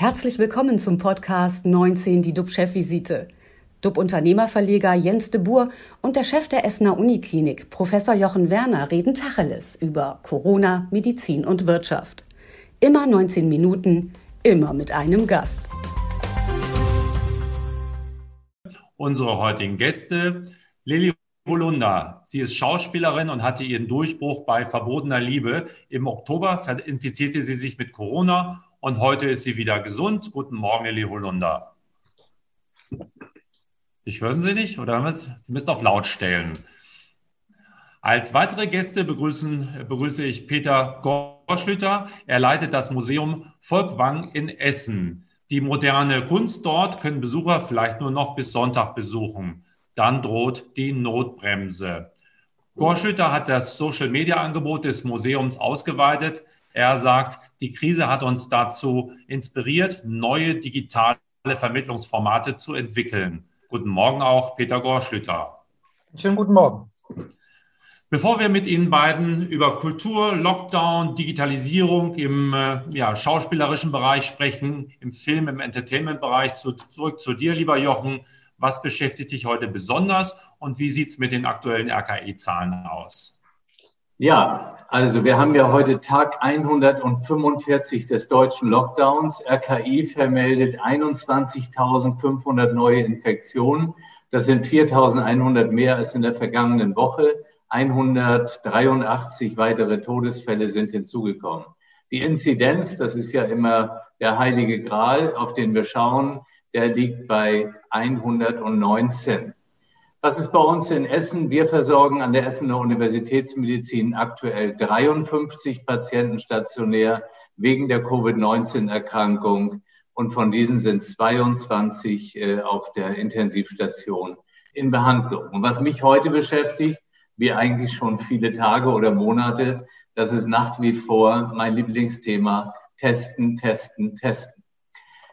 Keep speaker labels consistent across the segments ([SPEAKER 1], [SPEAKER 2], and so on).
[SPEAKER 1] Herzlich willkommen zum Podcast 19, die DUB-Chefvisite. DUB-Unternehmerverleger Jens de Boer und der Chef der Essener Uniklinik, Professor Jochen Werner, reden Tacheles über Corona, Medizin und Wirtschaft. Immer 19 Minuten, immer mit einem Gast.
[SPEAKER 2] Unsere heutigen Gäste, Lilly Holunder. Sie ist Schauspielerin und hatte ihren Durchbruch bei Verbotener Liebe. Im Oktober infizierte sie sich mit Corona und heute ist sie wieder gesund. Guten Morgen, Lilly Holunder. Ich hören Sie nicht oder Sie müssen auf laut stellen. Als weitere Gäste begrüßen, begrüße ich Peter Gorschlüter. Er leitet das Museum Volkwang in Essen. Die moderne Kunst dort können Besucher vielleicht nur noch bis Sonntag besuchen. Dann droht die Notbremse. Gorschlüter hat das Social-Media-Angebot des Museums ausgeweitet. Er sagt, die Krise hat uns dazu inspiriert, neue digitale Vermittlungsformate zu entwickeln. Guten Morgen auch, Peter Gorschlüter.
[SPEAKER 3] Schönen guten Morgen.
[SPEAKER 2] Bevor wir mit Ihnen beiden über Kultur, Lockdown, Digitalisierung im äh, ja, schauspielerischen Bereich sprechen, im Film, im Entertainment-Bereich, zu, zurück zu dir, lieber Jochen. Was beschäftigt dich heute besonders und wie sieht es mit den aktuellen RKI-Zahlen aus?
[SPEAKER 4] Ja, also wir haben ja heute Tag 145 des deutschen Lockdowns. RKI vermeldet 21.500 neue Infektionen. Das sind 4.100 mehr als in der vergangenen Woche. 183 weitere Todesfälle sind hinzugekommen. Die Inzidenz, das ist ja immer der heilige Gral, auf den wir schauen, der liegt bei 119. Was ist bei uns in Essen? Wir versorgen an der Essener Universitätsmedizin aktuell 53 Patienten stationär wegen der Covid-19-Erkrankung und von diesen sind 22 äh, auf der Intensivstation in Behandlung. Und was mich heute beschäftigt, wie eigentlich schon viele Tage oder Monate, das ist nach wie vor mein Lieblingsthema, testen, testen, testen.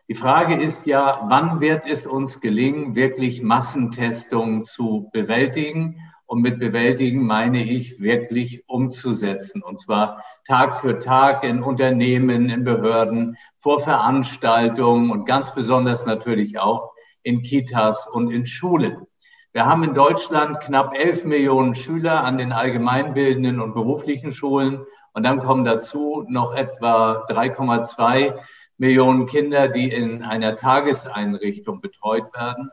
[SPEAKER 4] Die Frage ist ja, wann wird es uns gelingen, wirklich Massentestungen zu bewältigen? Und mit bewältigen meine ich wirklich umzusetzen. Und zwar Tag für Tag in Unternehmen, in Behörden, vor Veranstaltungen und ganz besonders natürlich auch in Kitas und in Schulen. Wir haben in Deutschland knapp 11 Millionen Schüler an den allgemeinbildenden und beruflichen Schulen. Und dann kommen dazu noch etwa 3,2 Millionen Kinder, die in einer Tageseinrichtung betreut werden.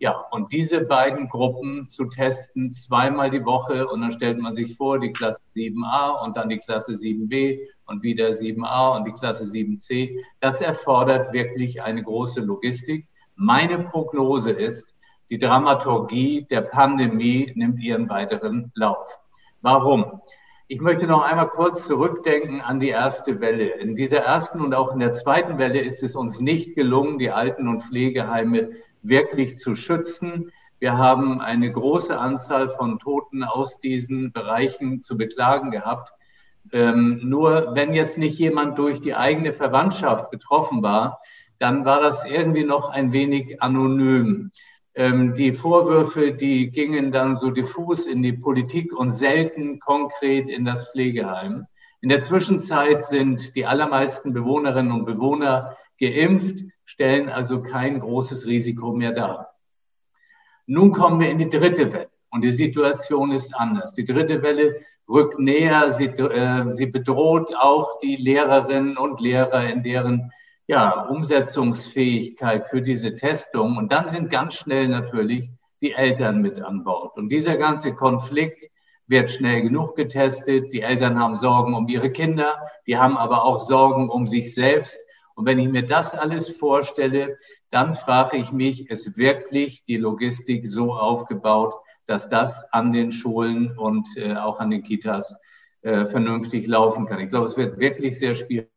[SPEAKER 4] Ja, und diese beiden Gruppen zu testen zweimal die Woche und dann stellt man sich vor, die Klasse 7a und dann die Klasse 7b und wieder 7a und die Klasse 7c. Das erfordert wirklich eine große Logistik. Meine Prognose ist, die Dramaturgie der Pandemie nimmt ihren weiteren Lauf. Warum? Ich möchte noch einmal kurz zurückdenken an die erste Welle. In dieser ersten und auch in der zweiten Welle ist es uns nicht gelungen, die Alten- und Pflegeheime wirklich zu schützen. Wir haben eine große Anzahl von Toten aus diesen Bereichen zu beklagen gehabt. Ähm, nur wenn jetzt nicht jemand durch die eigene Verwandtschaft betroffen war, dann war das irgendwie noch ein wenig anonym. Ähm, die Vorwürfe, die gingen dann so diffus in die Politik und selten konkret in das Pflegeheim. In der Zwischenzeit sind die allermeisten Bewohnerinnen und Bewohner geimpft, stellen also kein großes Risiko mehr dar. Nun kommen wir in die dritte Welle und die Situation ist anders. Die dritte Welle rückt näher, sie, äh, sie bedroht auch die Lehrerinnen und Lehrer in deren ja, Umsetzungsfähigkeit für diese Testung. Und dann sind ganz schnell natürlich die Eltern mit an Bord. Und dieser ganze Konflikt wird schnell genug getestet. Die Eltern haben Sorgen um ihre Kinder, die haben aber auch Sorgen um sich selbst. Und wenn ich mir das alles vorstelle, dann frage ich mich, ist wirklich die Logistik so aufgebaut, dass das an den Schulen und äh, auch an den Kitas äh, vernünftig laufen kann? Ich glaube, es wird wirklich sehr schwierig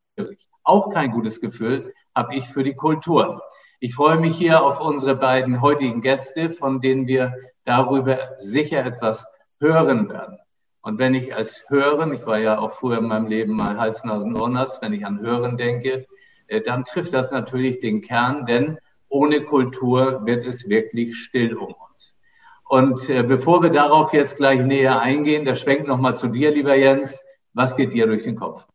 [SPEAKER 4] auch kein gutes Gefühl habe ich für die Kultur. Ich freue mich hier auf unsere beiden heutigen Gäste, von denen wir darüber sicher etwas hören werden. Und wenn ich als Hören, ich war ja auch früher in meinem Leben mal Hals-Nasen-Ohrenarzt, wenn ich an Hören denke, äh, dann trifft das natürlich den Kern, denn ohne Kultur wird es wirklich still um uns. Und äh, bevor wir darauf jetzt gleich näher eingehen, da schwenkt nochmal zu dir, lieber Jens. Was geht dir durch den Kopf?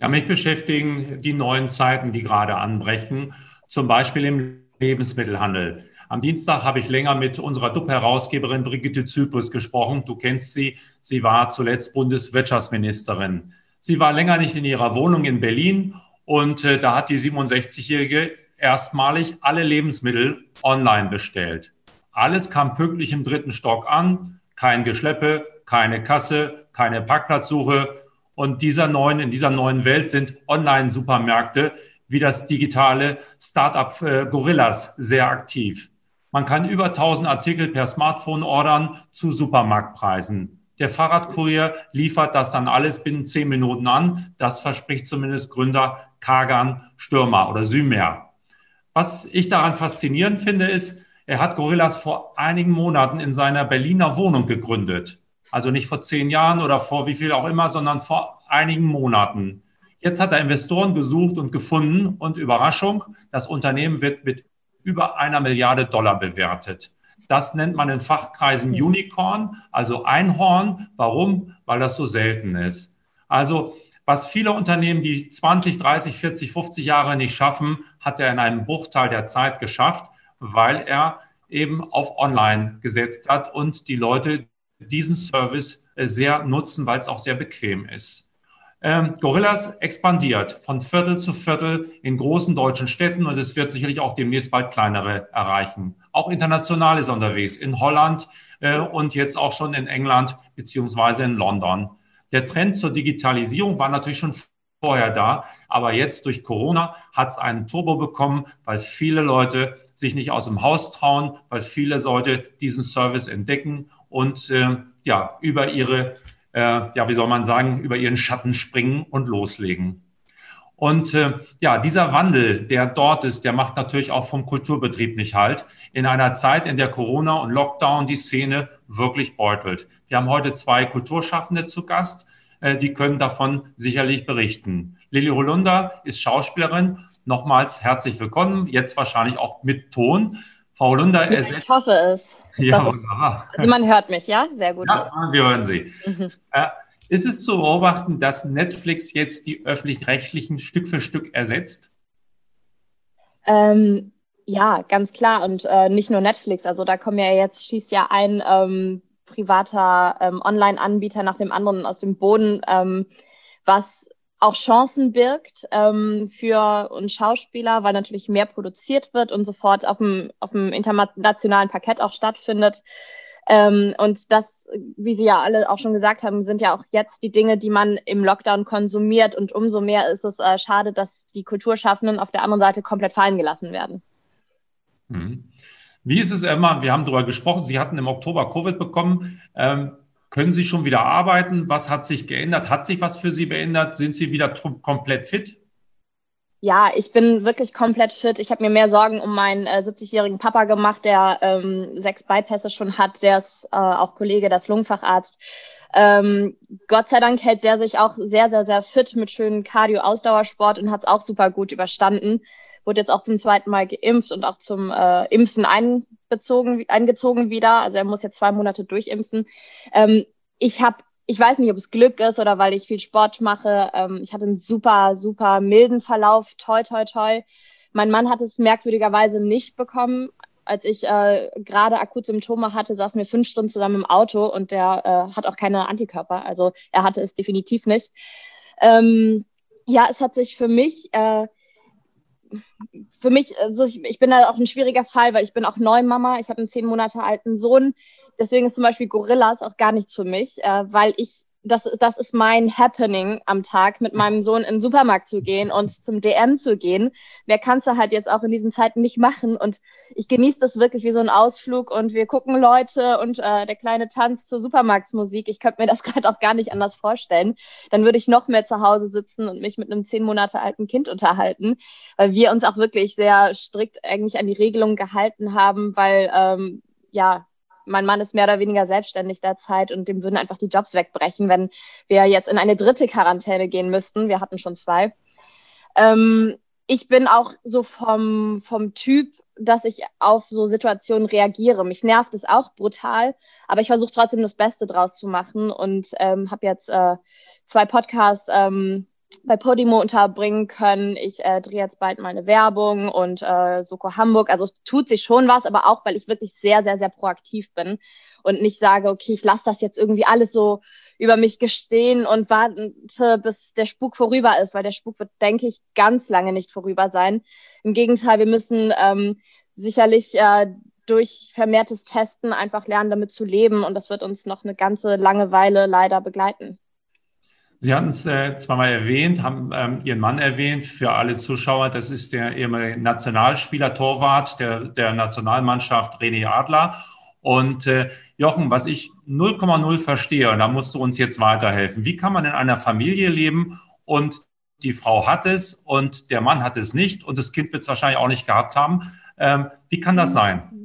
[SPEAKER 2] Ja, mich beschäftigen die neuen Zeiten, die gerade anbrechen, zum Beispiel im Lebensmittelhandel. Am Dienstag habe ich länger mit unserer DUP-Herausgeberin Brigitte Zypris gesprochen. Du kennst sie. Sie war zuletzt Bundeswirtschaftsministerin. Sie war länger nicht in ihrer Wohnung in Berlin und äh, da hat die 67-Jährige erstmalig alle Lebensmittel online bestellt. Alles kam pünktlich im dritten Stock an. Kein Geschleppe, keine Kasse, keine Parkplatzsuche. Und dieser neuen, in dieser neuen Welt sind Online-Supermärkte wie das digitale Startup äh, Gorillas sehr aktiv. Man kann über 1000 Artikel per Smartphone ordern zu Supermarktpreisen. Der Fahrradkurier liefert das dann alles binnen zehn Minuten an. Das verspricht zumindest Gründer Kagan Stürmer oder Sümer. Was ich daran faszinierend finde, ist, er hat Gorillas vor einigen Monaten in seiner Berliner Wohnung gegründet. Also nicht vor zehn Jahren oder vor wie viel auch immer, sondern vor einigen Monaten. Jetzt hat er Investoren gesucht und gefunden und Überraschung, das Unternehmen wird mit über einer Milliarde Dollar bewertet. Das nennt man in Fachkreisen Unicorn, also Einhorn. Warum? Weil das so selten ist. Also was viele Unternehmen, die 20, 30, 40, 50 Jahre nicht schaffen, hat er in einem Bruchteil der Zeit geschafft, weil er eben auf Online gesetzt hat und die Leute diesen Service äh, sehr nutzen, weil es auch sehr bequem ist. Ähm, Gorillas expandiert von Viertel zu Viertel in großen deutschen Städten und es wird sicherlich auch demnächst bald kleinere erreichen. Auch international ist er unterwegs, in Holland äh, und jetzt auch schon in England beziehungsweise in London. Der Trend zur Digitalisierung war natürlich schon vorher da, aber jetzt durch Corona hat es einen Turbo bekommen, weil viele Leute sich nicht aus dem Haus trauen, weil viele Leute diesen Service entdecken und äh, ja über ihre äh, ja, wie soll man sagen, über ihren Schatten springen und loslegen. Und äh, ja, dieser Wandel, der dort ist, der macht natürlich auch vom Kulturbetrieb nicht halt. In einer Zeit, in der Corona und Lockdown die Szene wirklich beutelt. Wir haben heute zwei Kulturschaffende zu Gast, äh, die können davon sicherlich berichten. Lilly Holunder ist Schauspielerin. Nochmals herzlich willkommen, jetzt wahrscheinlich auch mit Ton. Frau Holunder ersetzt.
[SPEAKER 3] Ich hoffe es. Ja, wunderbar. Also man hört mich, ja? Sehr gut. Ja,
[SPEAKER 2] wir hören Sie. Mhm. Äh, ist es zu beobachten, dass Netflix jetzt die öffentlich-rechtlichen Stück für Stück ersetzt?
[SPEAKER 3] Ähm, ja, ganz klar. Und äh, nicht nur Netflix. Also da kommen ja jetzt, schießt ja ein ähm, privater ähm, Online-Anbieter nach dem anderen aus dem Boden, ähm, was auch Chancen birgt ähm, für uns Schauspieler, weil natürlich mehr produziert wird und sofort auf dem, auf dem internationalen Parkett auch stattfindet. Ähm, und das, wie Sie ja alle auch schon gesagt haben, sind ja auch jetzt die Dinge, die man im Lockdown konsumiert. Und umso mehr ist es äh, schade, dass die Kulturschaffenden auf der anderen Seite komplett fallen gelassen werden.
[SPEAKER 2] Mhm. Wie ist es, Emma? Wir haben darüber gesprochen. Sie hatten im Oktober Covid bekommen. Ähm, können Sie schon wieder arbeiten? Was hat sich geändert? Hat sich was für Sie geändert? Sind Sie wieder komplett fit?
[SPEAKER 3] Ja, ich bin wirklich komplett fit. Ich habe mir mehr Sorgen um meinen äh, 70-jährigen Papa gemacht, der ähm, sechs Bypässe schon hat. Der ist äh, auch Kollege, der ist Lungenfacharzt. Ähm, Gott sei Dank hält der sich auch sehr, sehr, sehr fit mit schönen Cardio-Ausdauersport und hat es auch super gut überstanden. Wurde jetzt auch zum zweiten Mal geimpft und auch zum äh, Impfen einbezogen, eingezogen wieder. Also er muss jetzt zwei Monate durchimpfen. Ähm, ich habe ich weiß nicht, ob es Glück ist oder weil ich viel Sport mache. Ähm, ich hatte einen super, super milden Verlauf. Toi, toi, toi. Mein Mann hat es merkwürdigerweise nicht bekommen. Als ich äh, gerade akut Symptome hatte, saßen wir fünf Stunden zusammen im Auto und der äh, hat auch keine Antikörper. Also er hatte es definitiv nicht. Ähm, ja, es hat sich für mich äh, für mich, also ich, ich, bin da auch ein schwieriger Fall, weil ich bin auch Neumama, ich habe einen zehn Monate alten Sohn. Deswegen ist zum Beispiel Gorillas auch gar nichts für mich, äh, weil ich das, das ist mein Happening am Tag, mit meinem Sohn in den Supermarkt zu gehen und zum DM zu gehen. Mehr kannst du halt jetzt auch in diesen Zeiten nicht machen. Und ich genieße das wirklich wie so ein Ausflug und wir gucken Leute und äh, der kleine Tanz zur Supermarktsmusik. Ich könnte mir das gerade auch gar nicht anders vorstellen. Dann würde ich noch mehr zu Hause sitzen und mich mit einem zehn Monate alten Kind unterhalten, weil wir uns auch wirklich sehr strikt eigentlich an die Regelungen gehalten haben, weil ähm, ja, mein Mann ist mehr oder weniger selbstständig derzeit und dem würden einfach die Jobs wegbrechen, wenn wir jetzt in eine dritte Quarantäne gehen müssten. Wir hatten schon zwei. Ähm, ich bin auch so vom, vom Typ, dass ich auf so Situationen reagiere. Mich nervt es auch brutal, aber ich versuche trotzdem das Beste draus zu machen und ähm, habe jetzt äh, zwei Podcasts ähm, bei Podimo unterbringen können. Ich äh, drehe jetzt bald meine Werbung und äh, Soko Hamburg. Also es tut sich schon was, aber auch, weil ich wirklich sehr, sehr, sehr proaktiv bin und nicht sage, okay, ich lasse das jetzt irgendwie alles so über mich gestehen und warte, bis der Spuk vorüber ist, weil der Spuk wird, denke ich, ganz lange nicht vorüber sein. Im Gegenteil, wir müssen ähm, sicherlich äh, durch vermehrtes Testen einfach lernen, damit zu leben und das wird uns noch eine ganze lange Weile leider begleiten.
[SPEAKER 2] Sie hatten es äh, zweimal erwähnt, haben ähm, Ihren Mann erwähnt. Für alle Zuschauer, das ist der ehemalige Nationalspieler, Torwart der, der Nationalmannschaft René Adler. Und äh, Jochen, was ich 0,0 verstehe, und da musst du uns jetzt weiterhelfen. Wie kann man in einer Familie leben und die Frau hat es und der Mann hat es nicht und das Kind wird es wahrscheinlich auch nicht gehabt haben? Ähm, wie kann das sein?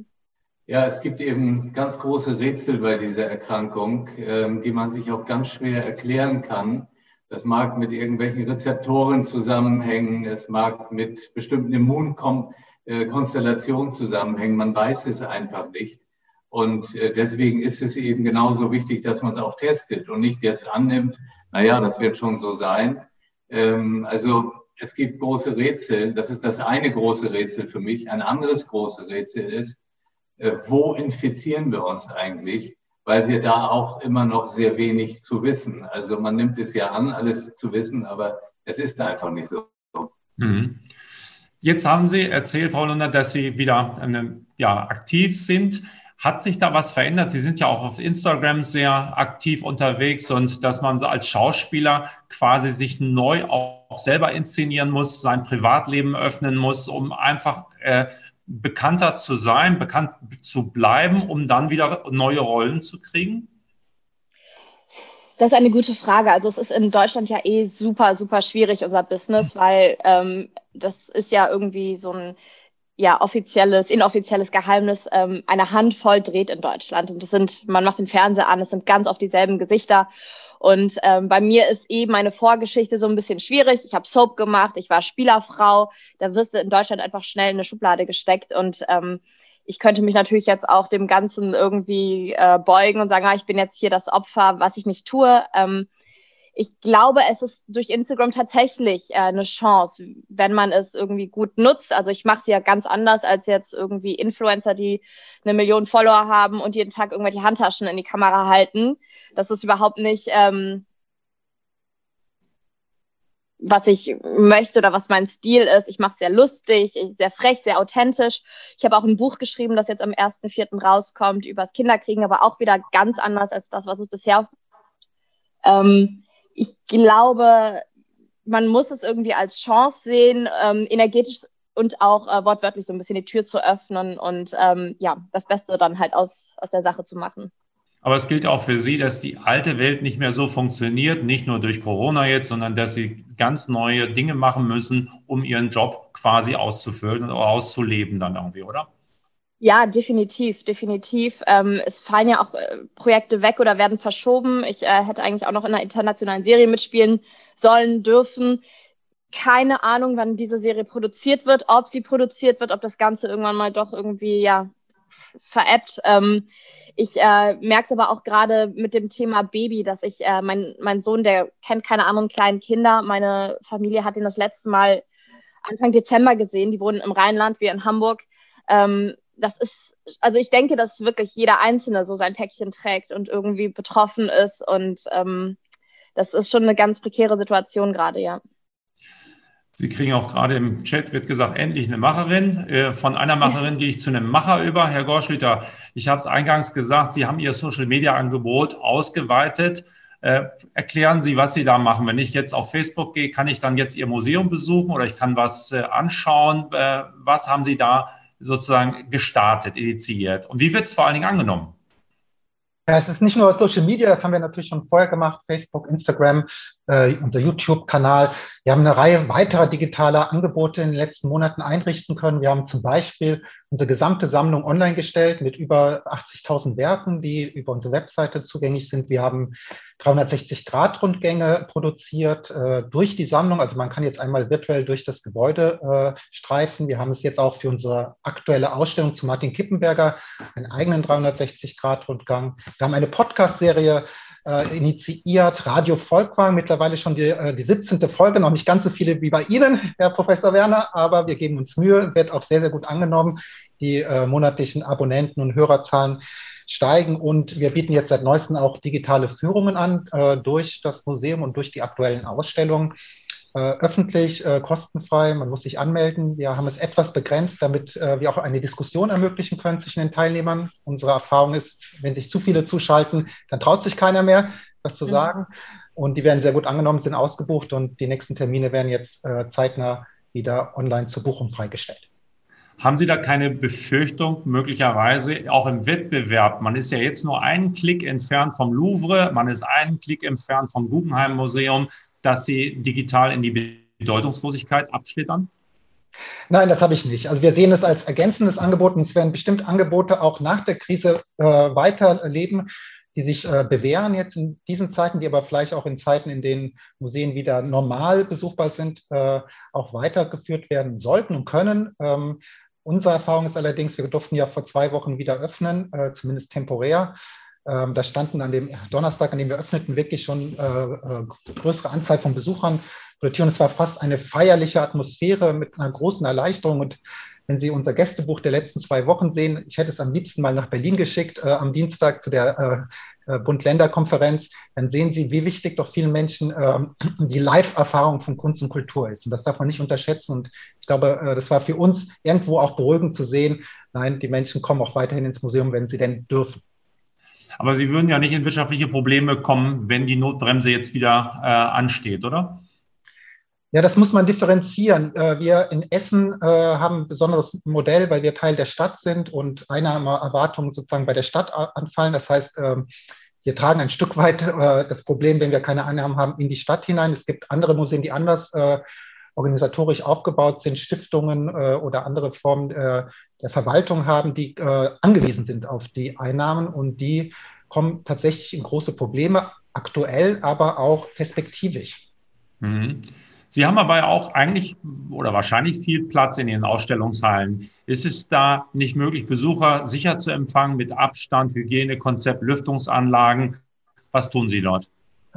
[SPEAKER 4] Ja, es gibt eben ganz große Rätsel bei dieser Erkrankung, ähm, die man sich auch ganz schwer erklären kann. Das mag mit irgendwelchen Rezeptoren zusammenhängen, es mag mit bestimmten Immunkonstellationen zusammenhängen, man weiß es einfach nicht. Und äh, deswegen ist es eben genauso wichtig, dass man es auch testet und nicht jetzt annimmt, naja, das wird schon so sein. Ähm, also es gibt große Rätsel. Das ist das eine große Rätsel für mich. Ein anderes große Rätsel ist, wo infizieren wir uns eigentlich? Weil wir da auch immer noch sehr wenig zu wissen. Also man nimmt es ja an, alles zu wissen, aber es ist einfach nicht so. Mhm.
[SPEAKER 2] Jetzt haben Sie erzählt, Frau Lunder, dass Sie wieder eine, ja, aktiv sind. Hat sich da was verändert? Sie sind ja auch auf Instagram sehr aktiv unterwegs und dass man als Schauspieler quasi sich neu auch selber inszenieren muss, sein Privatleben öffnen muss, um einfach äh, bekannter zu sein, bekannt zu bleiben, um dann wieder neue Rollen zu kriegen?
[SPEAKER 3] Das ist eine gute Frage. Also es ist in Deutschland ja eh super, super schwierig, unser Business, weil ähm, das ist ja irgendwie so ein ja, offizielles, inoffizielles Geheimnis, ähm, eine Handvoll dreht in Deutschland. Und das sind, man macht den Fernseher an, es sind ganz oft dieselben Gesichter. Und ähm, bei mir ist eben meine Vorgeschichte so ein bisschen schwierig. Ich habe Soap gemacht, ich war Spielerfrau. Da wirst du in Deutschland einfach schnell in eine Schublade gesteckt. Und ähm, ich könnte mich natürlich jetzt auch dem Ganzen irgendwie äh, beugen und sagen, ah, ich bin jetzt hier das Opfer, was ich nicht tue. Ähm, ich glaube, es ist durch Instagram tatsächlich äh, eine Chance, wenn man es irgendwie gut nutzt. Also ich mache es ja ganz anders als jetzt irgendwie Influencer, die eine Million Follower haben und jeden Tag irgendwelche Handtaschen in die Kamera halten. Das ist überhaupt nicht, ähm, was ich möchte oder was mein Stil ist. Ich mache es sehr lustig, sehr frech, sehr authentisch. Ich habe auch ein Buch geschrieben, das jetzt am 1.4. rauskommt, übers Kinderkriegen, aber auch wieder ganz anders als das, was es bisher ähm, ich glaube, man muss es irgendwie als Chance sehen, ähm, energetisch und auch äh, wortwörtlich so ein bisschen die Tür zu öffnen und ähm, ja, das Beste dann halt aus, aus der Sache zu machen.
[SPEAKER 2] Aber es gilt auch für Sie, dass die alte Welt nicht mehr so funktioniert, nicht nur durch Corona jetzt, sondern dass Sie ganz neue Dinge machen müssen, um Ihren Job quasi auszufüllen oder auszuleben dann irgendwie, oder?
[SPEAKER 3] Ja, definitiv, definitiv. Ähm, es fallen ja auch äh, Projekte weg oder werden verschoben. Ich äh, hätte eigentlich auch noch in einer internationalen Serie mitspielen sollen dürfen. Keine Ahnung, wann diese Serie produziert wird, ob sie produziert wird, ob das Ganze irgendwann mal doch irgendwie ja veräppt. Ähm, ich äh, merke es aber auch gerade mit dem Thema Baby, dass ich, äh, mein, mein Sohn, der kennt keine anderen kleinen Kinder. Meine Familie hat ihn das letzte Mal Anfang Dezember gesehen. Die wohnen im Rheinland, wir in Hamburg. Ähm, das ist, also ich denke, dass wirklich jeder Einzelne so sein Päckchen trägt und irgendwie betroffen ist. Und ähm, das ist schon eine ganz prekäre Situation gerade, ja.
[SPEAKER 2] Sie kriegen auch gerade im Chat, wird gesagt, endlich eine Macherin. Äh, von einer Macherin gehe ich zu einem Macher über. Herr Gorschlüter, ich habe es eingangs gesagt, Sie haben Ihr Social-Media-Angebot ausgeweitet. Äh, erklären Sie, was Sie da machen. Wenn ich jetzt auf Facebook gehe, kann ich dann jetzt Ihr Museum besuchen oder ich kann was äh, anschauen. Was haben Sie da sozusagen gestartet, initiiert? Und wie wird es vor allen Dingen angenommen?
[SPEAKER 5] Ja, es ist nicht nur Social Media, das haben wir natürlich schon vorher gemacht, Facebook, Instagram, äh, unser YouTube-Kanal. Wir haben eine Reihe weiterer digitaler Angebote in den letzten Monaten einrichten können. Wir haben zum Beispiel unsere gesamte Sammlung online gestellt mit über 80.000 Werken, die über unsere Webseite zugänglich sind. Wir haben 360-Grad-Rundgänge produziert äh, durch die Sammlung. Also man kann jetzt einmal virtuell durch das Gebäude äh, streifen. Wir haben es jetzt auch für unsere aktuelle Ausstellung zu Martin Kippenberger einen eigenen 360-Grad-Rundgang. Wir haben eine Podcast-Serie äh, initiiert, Radio Volkwang, mittlerweile schon die, äh, die 17. Folge, noch nicht ganz so viele wie bei Ihnen, Herr Professor Werner, aber wir geben uns Mühe, wird auch sehr, sehr gut angenommen. Die äh, monatlichen Abonnenten und Hörerzahlen steigen und wir bieten jetzt seit neuestem auch digitale Führungen an äh, durch das Museum und durch die aktuellen Ausstellungen. Äh, öffentlich, äh, kostenfrei, man muss sich anmelden. Wir haben es etwas begrenzt, damit äh, wir auch eine Diskussion ermöglichen können zwischen den Teilnehmern. Unsere Erfahrung ist, wenn sich zu viele zuschalten, dann traut sich keiner mehr, was zu mhm. sagen. Und die werden sehr gut angenommen, sind ausgebucht und die nächsten Termine werden jetzt zeitnah wieder online zur Buchung freigestellt.
[SPEAKER 2] Haben Sie da keine Befürchtung, möglicherweise auch im Wettbewerb? Man ist ja jetzt nur einen Klick entfernt vom Louvre, man ist einen Klick entfernt vom Guggenheim Museum, dass Sie digital in die Bedeutungslosigkeit abschlittern?
[SPEAKER 5] Nein, das habe ich nicht. Also wir sehen es als ergänzendes Angebot und es werden bestimmt Angebote auch nach der Krise äh, weiterleben die sich äh, bewähren jetzt in diesen Zeiten, die aber vielleicht auch in Zeiten, in denen Museen wieder normal besuchbar sind, äh, auch weitergeführt werden sollten und können. Ähm, unsere Erfahrung ist allerdings, wir durften ja vor zwei Wochen wieder öffnen, äh, zumindest temporär. Ähm, da standen an dem Donnerstag, an dem wir öffneten, wirklich schon äh, äh, größere Anzahl von Besuchern vor der Tür. Und es war fast eine feierliche Atmosphäre mit einer großen Erleichterung und wenn Sie unser Gästebuch der letzten zwei Wochen sehen, ich hätte es am liebsten mal nach Berlin geschickt, äh, am Dienstag zu der äh, äh Bund-Länder-Konferenz, dann sehen Sie, wie wichtig doch vielen Menschen äh, die Live-Erfahrung von Kunst und Kultur ist. Und das darf man nicht unterschätzen. Und ich glaube, äh, das war für uns irgendwo auch beruhigend zu sehen, nein, die Menschen kommen auch weiterhin ins Museum, wenn sie denn dürfen.
[SPEAKER 2] Aber Sie würden ja nicht in wirtschaftliche Probleme kommen, wenn die Notbremse jetzt wieder äh, ansteht, oder?
[SPEAKER 5] Ja, das muss man differenzieren. Äh, wir in Essen äh, haben ein besonderes Modell, weil wir Teil der Stadt sind und Einnahmeerwartungen sozusagen bei der Stadt anfallen. Das heißt, ähm, wir tragen ein Stück weit äh, das Problem, wenn wir keine Einnahmen haben, in die Stadt hinein. Es gibt andere Museen, die anders organisatorisch aufgebaut sind, Stiftungen oder andere Formen der Verwaltung haben, die angewiesen sind auf die Einnahmen und die kommen tatsächlich in große Probleme, aktuell, aber auch perspektivisch.
[SPEAKER 2] Mhm. Sie haben aber auch eigentlich oder wahrscheinlich viel Platz in Ihren Ausstellungshallen. Ist es da nicht möglich, Besucher sicher zu empfangen mit Abstand, Hygienekonzept, Lüftungsanlagen? Was tun Sie dort?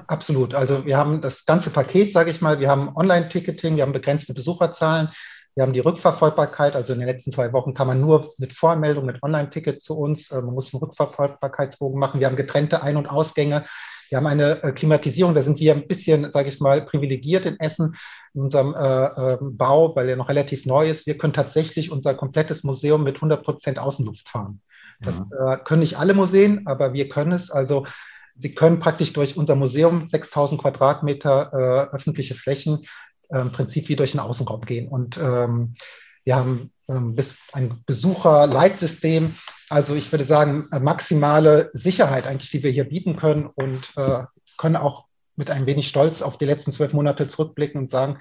[SPEAKER 5] Absolut. Also wir haben das ganze Paket, sage ich mal. Wir haben Online-Ticketing, wir haben begrenzte Besucherzahlen, wir haben die Rückverfolgbarkeit. Also in den letzten zwei Wochen kann man nur mit Voranmeldung, mit Online-Ticket zu uns. Äh, man muss einen Rückverfolgbarkeitsbogen machen. Wir haben getrennte Ein- und Ausgänge. Wir haben eine äh, Klimatisierung, da sind wir ein bisschen, sage ich mal, privilegiert in Essen, in unserem äh, äh, Bau, weil er noch relativ neu ist. Wir können tatsächlich unser komplettes Museum mit 100 Prozent Außenluft fahren. Das mhm. äh, können nicht alle Museen, aber wir können es. Also Sie können praktisch durch unser Museum 6000 Quadratmeter äh, öffentliche Flächen äh, im Prinzip wie durch den Außenraum gehen. Und ähm, wir haben ähm, bis ein Besucherleitsystem, also ich würde sagen, äh, maximale Sicherheit eigentlich, die wir hier bieten können und äh, können auch mit ein wenig Stolz auf die letzten zwölf Monate zurückblicken und sagen,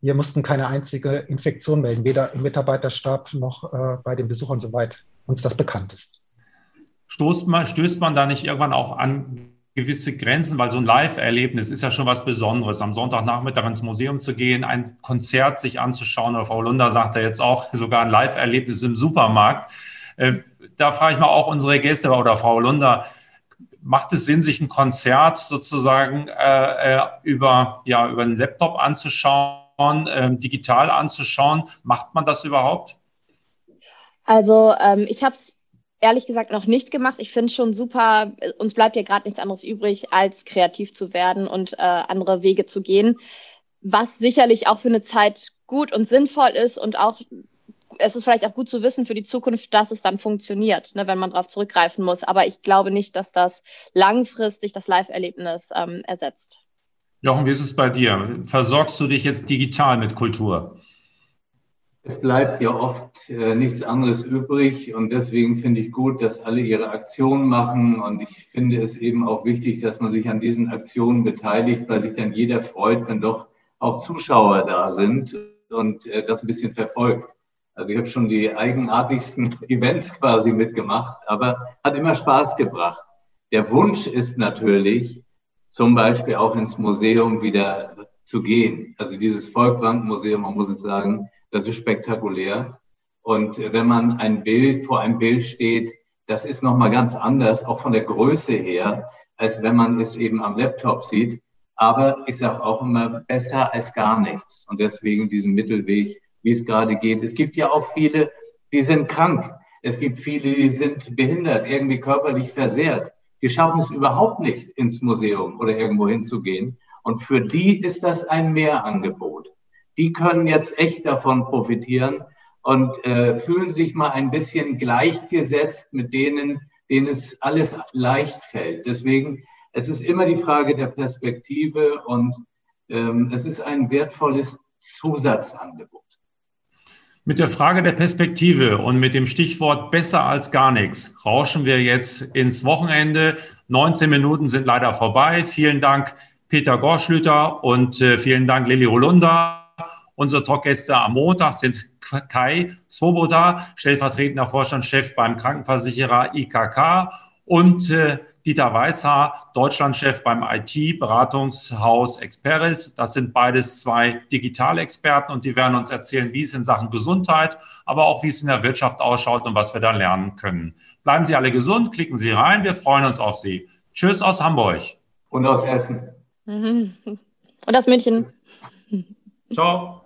[SPEAKER 5] wir mussten keine einzige Infektion melden, weder im Mitarbeiterstab noch äh, bei den Besuchern, soweit uns das bekannt ist.
[SPEAKER 2] Stoßt man, stößt man da nicht irgendwann auch an gewisse Grenzen, weil so ein Live-Erlebnis ist ja schon was Besonderes, am Sonntagnachmittag ins Museum zu gehen, ein Konzert sich anzuschauen. Oder Frau Lunder sagt ja jetzt auch sogar ein Live-Erlebnis im Supermarkt. Äh, da frage ich mal auch unsere Gäste oder Frau Lunder, macht es Sinn, sich ein Konzert sozusagen äh, äh über, ja, über einen Laptop anzuschauen, äh, digital anzuschauen? Macht man das überhaupt?
[SPEAKER 3] Also ähm, ich habe es ehrlich gesagt noch nicht gemacht. Ich finde es schon super, uns bleibt ja gerade nichts anderes übrig, als kreativ zu werden und äh, andere Wege zu gehen, was sicherlich auch für eine Zeit gut und sinnvoll ist und auch es ist vielleicht auch gut zu wissen für die Zukunft, dass es dann funktioniert, ne, wenn man darauf zurückgreifen muss. Aber ich glaube nicht, dass das langfristig das Live-Erlebnis ähm, ersetzt.
[SPEAKER 2] Jochen, wie ist es bei dir? Versorgst du dich jetzt digital mit Kultur?
[SPEAKER 4] Es bleibt ja oft äh, nichts anderes übrig und deswegen finde ich gut, dass alle ihre Aktionen machen und ich finde es eben auch wichtig, dass man sich an diesen Aktionen beteiligt, weil sich dann jeder freut, wenn doch auch Zuschauer da sind und äh, das ein bisschen verfolgt. Also ich habe schon die eigenartigsten Events quasi mitgemacht, aber hat immer Spaß gebracht. Der Wunsch ist natürlich, zum Beispiel auch ins Museum wieder zu gehen. Also dieses Volkwang-Museum, man muss es sagen, das ist spektakulär. Und wenn man ein Bild vor einem Bild steht, das ist nochmal ganz anders, auch von der Größe her, als wenn man es eben am Laptop sieht. Aber ich sage auch immer, besser als gar nichts. Und deswegen diesen Mittelweg, wie es gerade geht. Es gibt ja auch viele, die sind krank. Es gibt viele, die sind behindert, irgendwie körperlich versehrt. Die schaffen es überhaupt nicht, ins Museum oder irgendwo hinzugehen. Und für die ist das ein Mehrangebot. Die können jetzt echt davon profitieren und äh, fühlen sich mal ein bisschen gleichgesetzt mit denen, denen es alles leicht fällt. Deswegen, es ist immer die Frage der Perspektive und ähm, es ist ein wertvolles Zusatzangebot.
[SPEAKER 2] Mit der Frage der Perspektive und mit dem Stichwort besser als gar nichts rauschen wir jetzt ins Wochenende. 19 Minuten sind leider vorbei. Vielen Dank, Peter Gorschlüter und äh, vielen Dank, Lili Holunder. Unsere Talkgäste am Montag sind Kai Svoboda, stellvertretender Vorstandschef beim Krankenversicherer IKK und äh, Dieter Weißhaar, Deutschlandchef beim IT-Beratungshaus Experis. Das sind beides zwei Digitalexperten und die werden uns erzählen, wie es in Sachen Gesundheit, aber auch wie es in der Wirtschaft ausschaut und was wir da lernen können. Bleiben Sie alle gesund, klicken Sie rein, wir freuen uns auf Sie. Tschüss aus Hamburg.
[SPEAKER 4] Und aus Essen.
[SPEAKER 3] Und aus München.
[SPEAKER 2] Ciao.